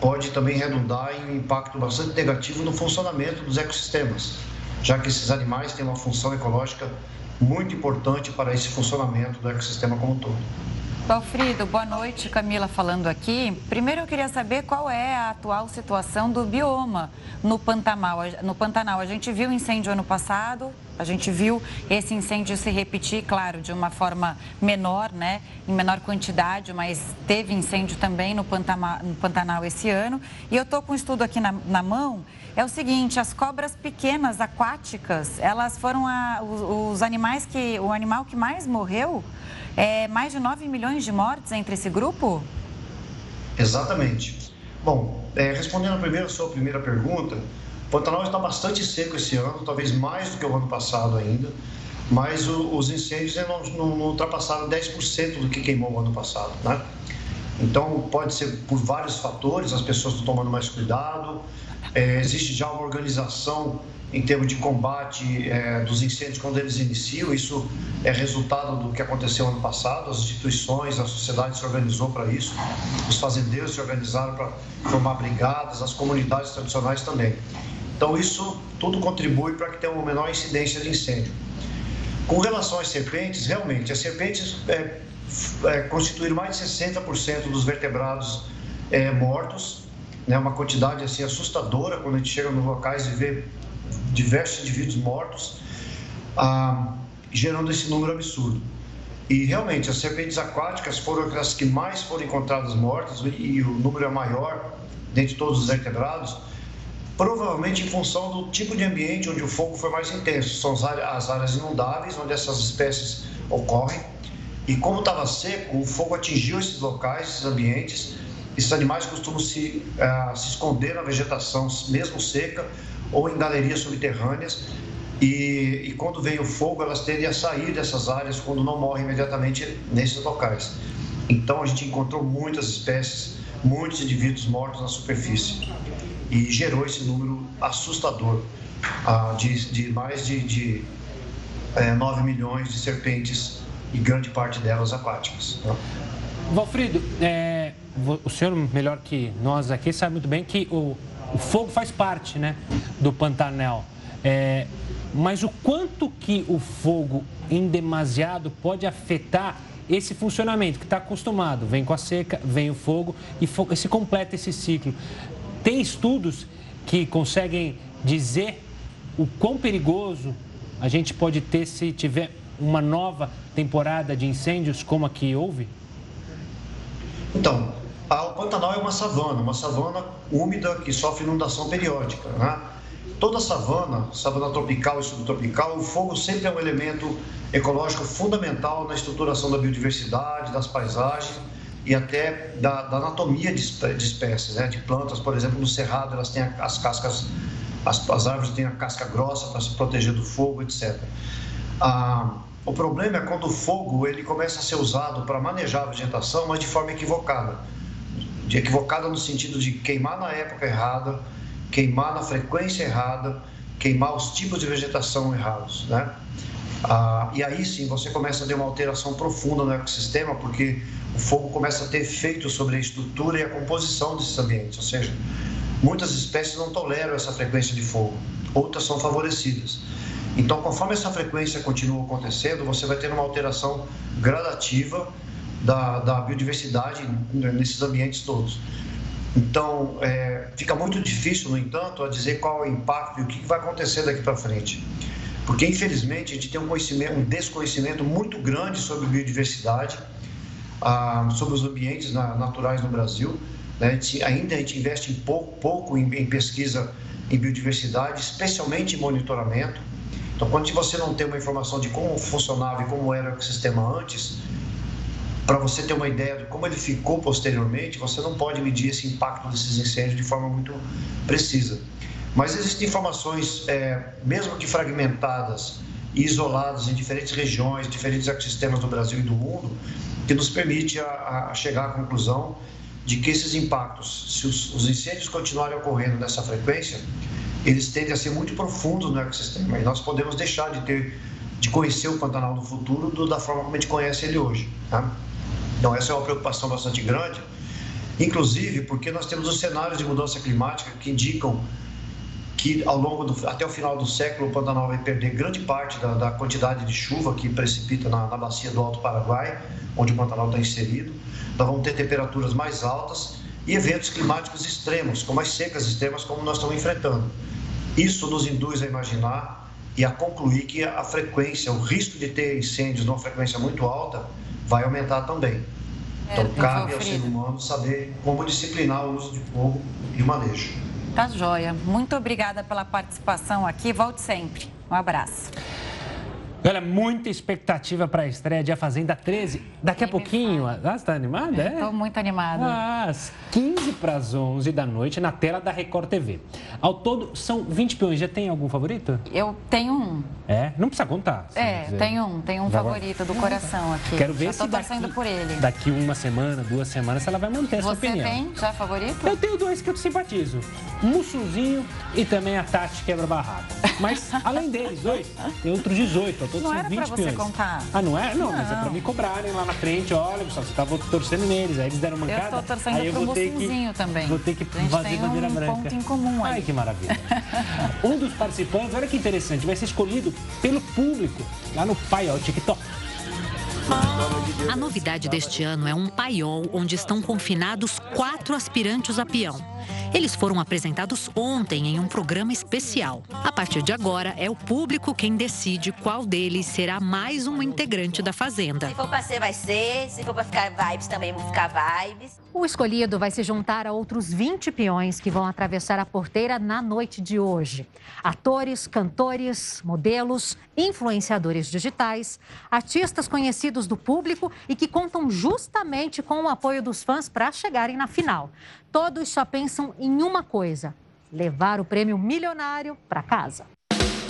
[SPEAKER 14] pode também redundar em um impacto bastante negativo no funcionamento dos ecossistemas, já que esses animais têm uma função ecológica muito importante para esse funcionamento do ecossistema como um todo.
[SPEAKER 1] Alfredo, boa noite. Camila falando aqui. Primeiro eu queria saber qual é a atual situação do bioma no Pantanal. No Pantanal, a gente viu incêndio ano passado, a gente viu esse incêndio se repetir, claro, de uma forma menor, né? Em menor quantidade, mas teve incêndio também no Pantanal, no Pantanal esse ano. E eu estou com um estudo aqui na, na mão. É o seguinte, as cobras pequenas aquáticas, elas foram a, os, os animais que. O animal que mais morreu é, mais de 9 milhões de mortes entre esse grupo?
[SPEAKER 14] Exatamente. Bom, é, respondendo primeiro a sua primeira pergunta, Pantanal está bastante seco esse ano, talvez mais do que o ano passado ainda, mas o, os incêndios não, não, não ultrapassaram 10% do que queimou o ano passado, né? Então, pode ser por vários fatores, as pessoas estão tomando mais cuidado, é, existe já uma organização em termos de combate é, dos incêndios quando eles iniciam. Isso é resultado do que aconteceu ano passado. As instituições, a sociedade se organizou para isso, os fazendeiros se organizaram para formar brigadas, as comunidades tradicionais também. Então, isso tudo contribui para que tenha uma menor incidência de incêndio. Com relação às serpentes, realmente, as serpentes é, é, constituíram mais de 60% dos vertebrados é, mortos, né, uma quantidade assim assustadora quando a gente chega nos locais e vê diversos indivíduos mortos, ah, gerando esse número absurdo. E realmente, as serpentes aquáticas foram as que mais foram encontradas mortas, e o número é maior dentre todos os vertebrados, provavelmente em função do tipo de ambiente onde o fogo foi mais intenso. São as áreas inundáveis onde essas espécies ocorrem. E como estava seco, o fogo atingiu esses locais, esses ambientes. Esses animais costumam se, uh, se esconder na vegetação, mesmo seca, ou em galerias subterrâneas. E, e, quando vem o fogo, elas tendem a sair dessas áreas quando não morrem imediatamente nesses locais. Então a gente encontrou muitas espécies, muitos indivíduos mortos na superfície e gerou esse número assustador ah, de, de, mais de, de é, 9 milhões de serpentes e grande parte delas aquáticas. Né?
[SPEAKER 2] Valfrido, é, o senhor melhor que nós aqui sabe muito bem que o, o fogo faz parte né, do Pantanal. É, mas o quanto que o fogo em demasiado pode afetar esse funcionamento que está acostumado, vem com a seca, vem o fogo e se completa esse ciclo. Tem estudos que conseguem dizer o quão perigoso a gente pode ter se tiver uma nova temporada de incêndios como a que houve?
[SPEAKER 14] Então, o Pantanal é uma savana, uma savana úmida que sofre inundação periódica. Né? Toda savana, savana tropical e subtropical, o fogo sempre é um elemento ecológico fundamental na estruturação da biodiversidade, das paisagens e até da, da anatomia de, de espécies, né? de plantas. Por exemplo, no cerrado, elas têm as cascas, as, as árvores têm a casca grossa para se proteger do fogo, etc. Ah, o problema é quando o fogo ele começa a ser usado para manejar a vegetação, mas de forma equivocada de equivocada no sentido de queimar na época errada, queimar na frequência errada, queimar os tipos de vegetação errados, né? Ah, e aí sim você começa a ter uma alteração profunda no ecossistema, porque o fogo começa a ter efeito sobre a estrutura e a composição desses ambientes, ou seja, muitas espécies não toleram essa frequência de fogo, outras são favorecidas. Então, conforme essa frequência continua acontecendo, você vai ter uma alteração gradativa da, da biodiversidade nesses ambientes todos. Então, é, fica muito difícil, no entanto, a dizer qual é o impacto e o que vai acontecer daqui para frente. Porque infelizmente a gente tem um, um desconhecimento muito grande sobre biodiversidade, ah, sobre os ambientes naturais no Brasil. Né? Ainda a gente investe pouco, pouco em, em pesquisa em biodiversidade, especialmente em monitoramento. Então, quando você não tem uma informação de como funcionava e como era o ecossistema antes, para você ter uma ideia de como ele ficou posteriormente, você não pode medir esse impacto desses incêndios de forma muito precisa. Mas existem informações, é, mesmo que fragmentadas e isoladas em diferentes regiões, diferentes ecossistemas do Brasil e do mundo, que nos permite a, a chegar à conclusão de que esses impactos, se os, os, incêndios continuarem ocorrendo nessa frequência, eles tendem a ser muito profundos no ecossistema e nós podemos deixar de ter, de conhecer o Pantanal do futuro do, da forma como a gente conhece ele hoje. Tá? Então essa é uma preocupação bastante grande, inclusive porque nós temos os cenários de mudança climática que indicam que ao longo do, até o final do século o Pantanal vai perder grande parte da, da quantidade de chuva que precipita na, na bacia do Alto Paraguai, onde o Pantanal está inserido. Nós vamos ter temperaturas mais altas e eventos climáticos extremos, como as secas extremas, como nós estamos enfrentando. Isso nos induz a imaginar e a concluir que a frequência, o risco de ter incêndios numa frequência muito alta, vai aumentar também. É, então, cabe ao ser humano saber como disciplinar o uso de fogo e o manejo.
[SPEAKER 1] Tá joia. Muito obrigada pela participação aqui. Volte sempre. Um abraço.
[SPEAKER 2] Olha, muita expectativa para a estreia de A Fazenda 13. Daqui a pouquinho. Ah, você está animada? É?
[SPEAKER 1] Estou muito animada.
[SPEAKER 2] Às 15 para as 11 da noite na tela da Record TV. Ao todo, são 20 peões. Já tem algum favorito?
[SPEAKER 1] Eu tenho um.
[SPEAKER 2] É? Não precisa contar.
[SPEAKER 1] É, tenho um. Tenho um Já favorito do coração aqui.
[SPEAKER 2] Quero ver
[SPEAKER 1] já
[SPEAKER 2] se
[SPEAKER 1] daqui, por ele.
[SPEAKER 2] daqui uma semana, duas semanas, ela vai manter essa opinião.
[SPEAKER 1] Você tem já favorito?
[SPEAKER 2] Eu tenho dois que eu simpatizo. Mussuzinho e também a Tati Quebra Barraco. Mas, além deles, dois, tem outros 18. Ao todo
[SPEAKER 1] Não
[SPEAKER 2] são
[SPEAKER 1] era
[SPEAKER 2] 20
[SPEAKER 1] pra você contar.
[SPEAKER 2] Ah, não é? Não,
[SPEAKER 1] não,
[SPEAKER 2] mas é pra me cobrarem lá na frente. Olha, pessoal, você tava torcendo neles. Aí eles deram mancada.
[SPEAKER 1] Eu tô torcendo
[SPEAKER 2] aí eu
[SPEAKER 1] pro
[SPEAKER 2] vou ter que,
[SPEAKER 1] também.
[SPEAKER 2] Vou ter que
[SPEAKER 1] fazer
[SPEAKER 2] bandeira
[SPEAKER 1] um
[SPEAKER 2] branca.
[SPEAKER 1] ponto em comum aí.
[SPEAKER 2] Ai, que maravilha. um dos participantes, olha que interessante, vai ser escolhido pelo público lá no Pai, ó, TikTok.
[SPEAKER 15] A novidade deste ano é um paiol onde estão confinados quatro aspirantes a peão. Eles foram apresentados ontem em um programa especial. A partir de agora, é o público quem decide qual deles será mais um integrante da Fazenda.
[SPEAKER 16] Se for para ser, vai ser. Se for para ficar vibes, também vão ficar vibes.
[SPEAKER 15] O escolhido vai se juntar a outros 20 peões que vão atravessar a porteira na noite de hoje. Atores, cantores, modelos, influenciadores digitais, artistas conhecidos do público e que contam justamente com o apoio dos fãs para chegarem na final. Todos só pensam em uma coisa: levar o prêmio milionário para casa.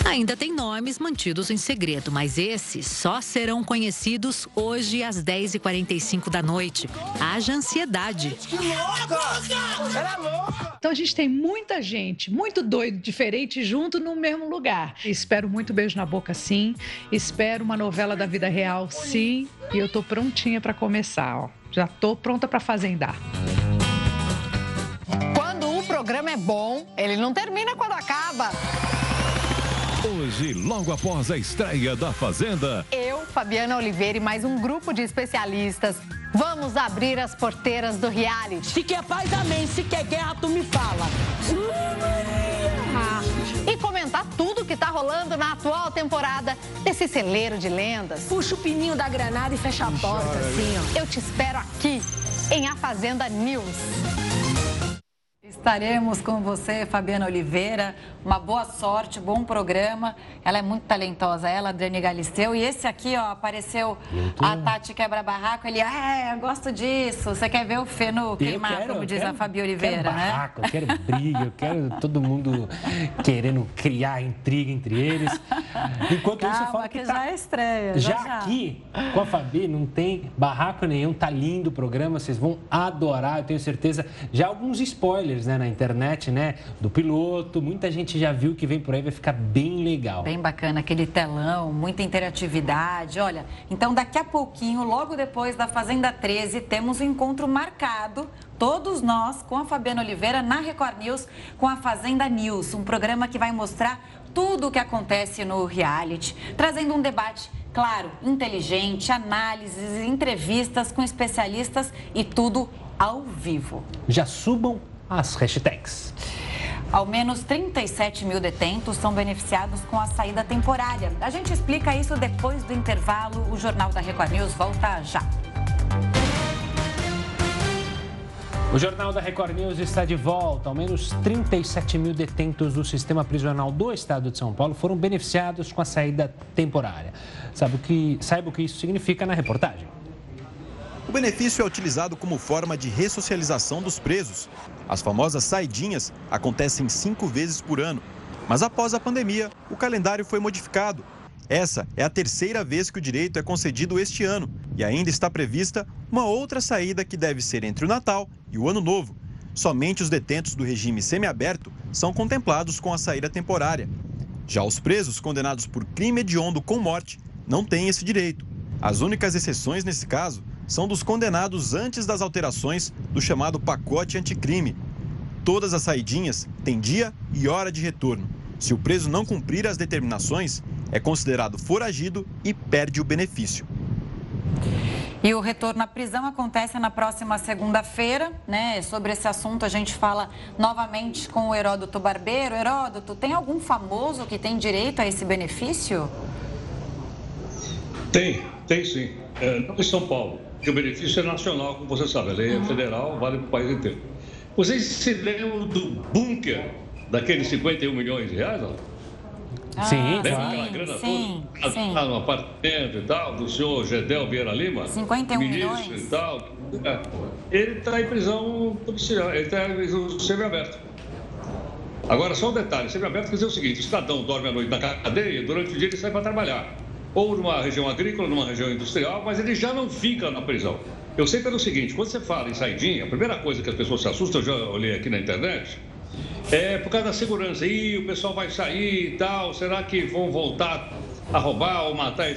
[SPEAKER 15] Ainda tem nomes mantidos em segredo, mas esses só serão conhecidos hoje às 10h45 da noite. Haja ansiedade. Que louca!
[SPEAKER 17] Era louca! Então a gente tem muita gente, muito doido, diferente, junto no mesmo lugar. Espero muito beijo na boca, sim. Espero uma novela da vida real, sim. E eu tô prontinha para começar, ó. Já tô pronta para fazendar.
[SPEAKER 18] Programa é bom, ele não termina quando acaba.
[SPEAKER 19] Hoje, logo após a estreia da Fazenda.
[SPEAKER 18] Eu, Fabiana Oliveira e mais um grupo de especialistas vamos abrir as porteiras do reality.
[SPEAKER 20] Se quer paz, amém. Se quer guerra, tu me fala.
[SPEAKER 18] Ah, e comentar tudo que tá rolando na atual temporada desse celeiro de lendas.
[SPEAKER 20] Puxa o pininho da granada e fecha a porta, assim,
[SPEAKER 18] ó. Eu te espero aqui, em A Fazenda News.
[SPEAKER 1] Estaremos com você, Fabiana Oliveira. Uma boa sorte, bom programa. Ela é muito talentosa, ela, Adriane Galisteu. E esse aqui, ó, apareceu a Tati Quebra Barraco. Ele, ah, é, eu gosto disso. Você quer ver o Feno queimar, quero, como diz quero, a Fabi Oliveira,
[SPEAKER 2] quero
[SPEAKER 1] né?
[SPEAKER 2] Barraco, eu quero briga, eu quero todo mundo querendo criar intriga entre eles. Enquanto
[SPEAKER 1] Calma,
[SPEAKER 2] isso, eu falo
[SPEAKER 1] que,
[SPEAKER 2] que
[SPEAKER 1] tá...
[SPEAKER 2] já
[SPEAKER 1] é estreia.
[SPEAKER 2] Já,
[SPEAKER 1] já,
[SPEAKER 2] aqui, com a Fabi, não tem barraco nenhum. Tá lindo o programa, vocês vão adorar, eu tenho certeza. Já alguns spoilers, né, na internet, né, do piloto. Muita gente já viu que vem por aí, vai ficar bem legal.
[SPEAKER 1] Bem bacana, aquele telão, muita interatividade. Olha, então daqui a pouquinho, logo depois da Fazenda 13, temos um encontro marcado, todos nós, com a Fabiana Oliveira, na Record News, com a Fazenda News, um programa que vai mostrar tudo o que acontece no reality, trazendo um debate claro, inteligente, análises, entrevistas com especialistas e tudo ao vivo.
[SPEAKER 2] Já subam as hashtags.
[SPEAKER 1] Ao menos 37 mil detentos são beneficiados com a saída temporária. A gente explica isso depois do intervalo. O Jornal da Record News volta já.
[SPEAKER 2] O Jornal da Record News está de volta. Ao menos 37 mil detentos do sistema prisional do estado de São Paulo foram beneficiados com a saída temporária. Sabe o que, saiba o que isso significa na reportagem.
[SPEAKER 5] O benefício é utilizado como forma de ressocialização dos presos. As famosas saidinhas acontecem cinco vezes por ano. Mas após a pandemia, o calendário foi modificado. Essa é a terceira vez que o direito é concedido este ano e ainda está prevista uma outra saída que deve ser entre o Natal e o Ano Novo. Somente os detentos do regime semiaberto são contemplados com a saída temporária. Já os presos condenados por crime hediondo com morte não têm esse direito. As únicas exceções nesse caso são dos condenados antes das alterações do chamado pacote anticrime. Todas as saidinhas têm dia e hora de retorno. Se o preso não cumprir as determinações, é considerado foragido e perde o benefício.
[SPEAKER 1] E o retorno à prisão acontece na próxima segunda-feira, né? Sobre esse assunto a gente fala novamente com o Heródoto Barbeiro. Heródoto, tem algum famoso que tem direito a esse benefício?
[SPEAKER 10] Tem, tem sim. É, não em São Paulo que o benefício é nacional, como você sabe, a lei é uhum. federal, vale para o país inteiro. Vocês se lembram do bunker daqueles 51 milhões de reais? Não?
[SPEAKER 2] Ah, sim,
[SPEAKER 10] Lembra claro. aquela grana sim, toda? Sim. Lá no apartamento e tal, do senhor Gedel Vieira Lima?
[SPEAKER 1] 51 ministro milhões.
[SPEAKER 10] e tal. Ele está em prisão policial, ele está em prisão semi-aberto. Agora, só um detalhe: semi-aberto quer dizer o seguinte: o cidadão dorme à noite na cadeia, durante o dia ele sai para trabalhar ou numa região agrícola, numa região industrial, mas ele já não fica na prisão. Eu sei pelo seguinte, quando você fala em saidinha, a primeira coisa que as pessoas se assustam, eu já olhei aqui na internet, é por causa da segurança. Ih, o pessoal vai sair e tal, será que vão voltar a roubar ou matar?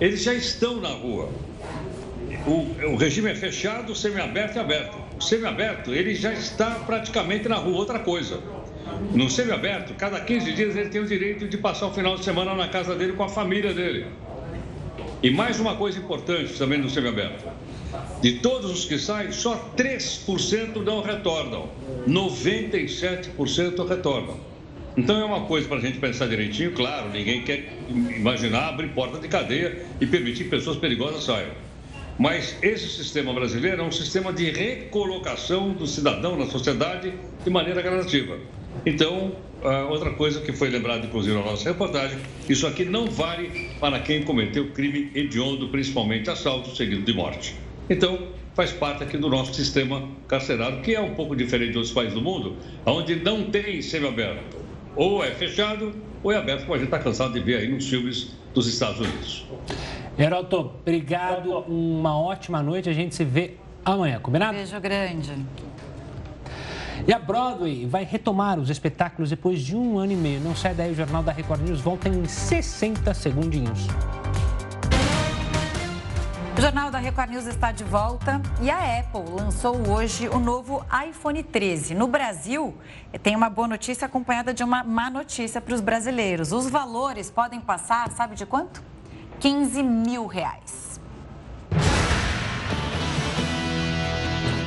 [SPEAKER 10] Eles já estão na rua. O, o regime é fechado, semiaberto e aberto. O semiaberto, ele já está praticamente na rua. Outra coisa, no semiaberto, cada 15 dias ele tem o direito de passar o final de semana na casa dele com a família dele. E mais uma coisa importante também no semiaberto. De todos os que saem, só 3% não retornam. 97% retornam. Então é uma coisa para a gente pensar direitinho, claro, ninguém quer imaginar abrir porta de cadeia e permitir que pessoas perigosas saiam. Mas esse sistema brasileiro é um sistema de recolocação do cidadão na sociedade de maneira gradativa. Então, outra coisa que foi lembrada, inclusive, na nossa reportagem, isso aqui não vale para quem cometeu crime hediondo, principalmente assalto seguido de morte. Então, faz parte aqui do nosso sistema carcerário, que é um pouco diferente de outros países do mundo, onde não tem semiaberto. Ou é fechado, ou é aberto, como a gente está cansado de ver aí nos filmes dos Estados Unidos.
[SPEAKER 2] Heroto, obrigado. Uma ótima noite. A gente se vê amanhã, combinado?
[SPEAKER 1] Beijo grande.
[SPEAKER 2] E a Broadway vai retomar os espetáculos depois de um ano e meio. Não sai daí, o Jornal da Record News volta em 60 segundinhos.
[SPEAKER 1] O Jornal da Record News está de volta e a Apple lançou hoje o novo iPhone 13. No Brasil, tem uma boa notícia acompanhada de uma má notícia para os brasileiros. Os valores podem passar, sabe de quanto? 15 mil reais.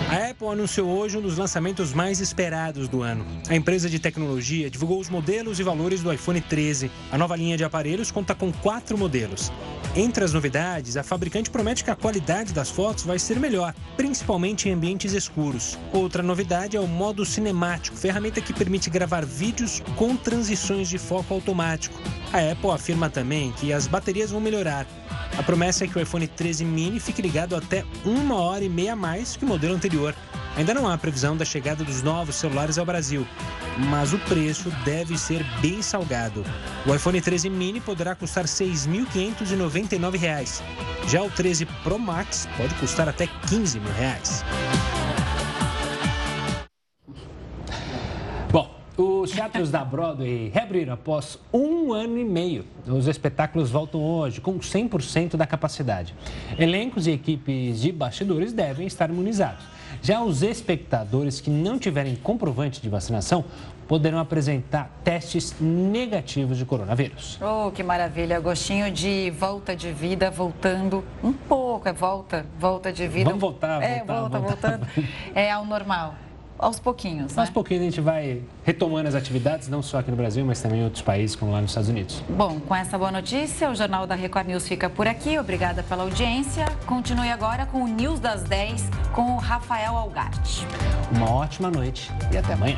[SPEAKER 2] A Apple anunciou hoje um dos lançamentos mais esperados do ano. A empresa de tecnologia divulgou os modelos e valores do iPhone 13. A nova linha de aparelhos conta com quatro modelos. Entre as novidades, a fabricante promete que a qualidade das fotos vai ser melhor, principalmente em ambientes escuros. Outra novidade é o modo cinemático, ferramenta que permite gravar vídeos com transições de foco automático. A Apple afirma também que as baterias vão melhorar. A promessa é que o iPhone 13 mini fique ligado até uma hora e meia mais que o modelo anterior. Ainda não há previsão da chegada dos novos celulares ao Brasil, mas o preço deve ser bem salgado. O iPhone 13 mini poderá custar R$ 6.599. Já o 13 Pro Max pode custar até 15 mil reais. Os teatros da Broadway reabriram após um ano e meio. Os espetáculos voltam hoje com 100% da capacidade. Elencos e equipes de bastidores devem estar imunizados. Já os espectadores que não tiverem comprovante de vacinação poderão apresentar testes negativos de coronavírus.
[SPEAKER 1] Oh, que maravilha! Gostinho de volta de vida, voltando um pouco, é volta, volta de vida.
[SPEAKER 2] Vamos voltar,
[SPEAKER 1] é, voltar,
[SPEAKER 2] volta,
[SPEAKER 1] voltando. É ao normal. Aos pouquinhos, né?
[SPEAKER 2] Aos pouquinhos a gente vai retomando as atividades, não só aqui no Brasil, mas também em outros países, como lá nos Estados Unidos.
[SPEAKER 1] Bom, com essa boa notícia, o Jornal da Record News fica por aqui. Obrigada pela audiência. Continue agora com o News das 10 com o Rafael Algarte.
[SPEAKER 2] Uma ótima noite e até amanhã.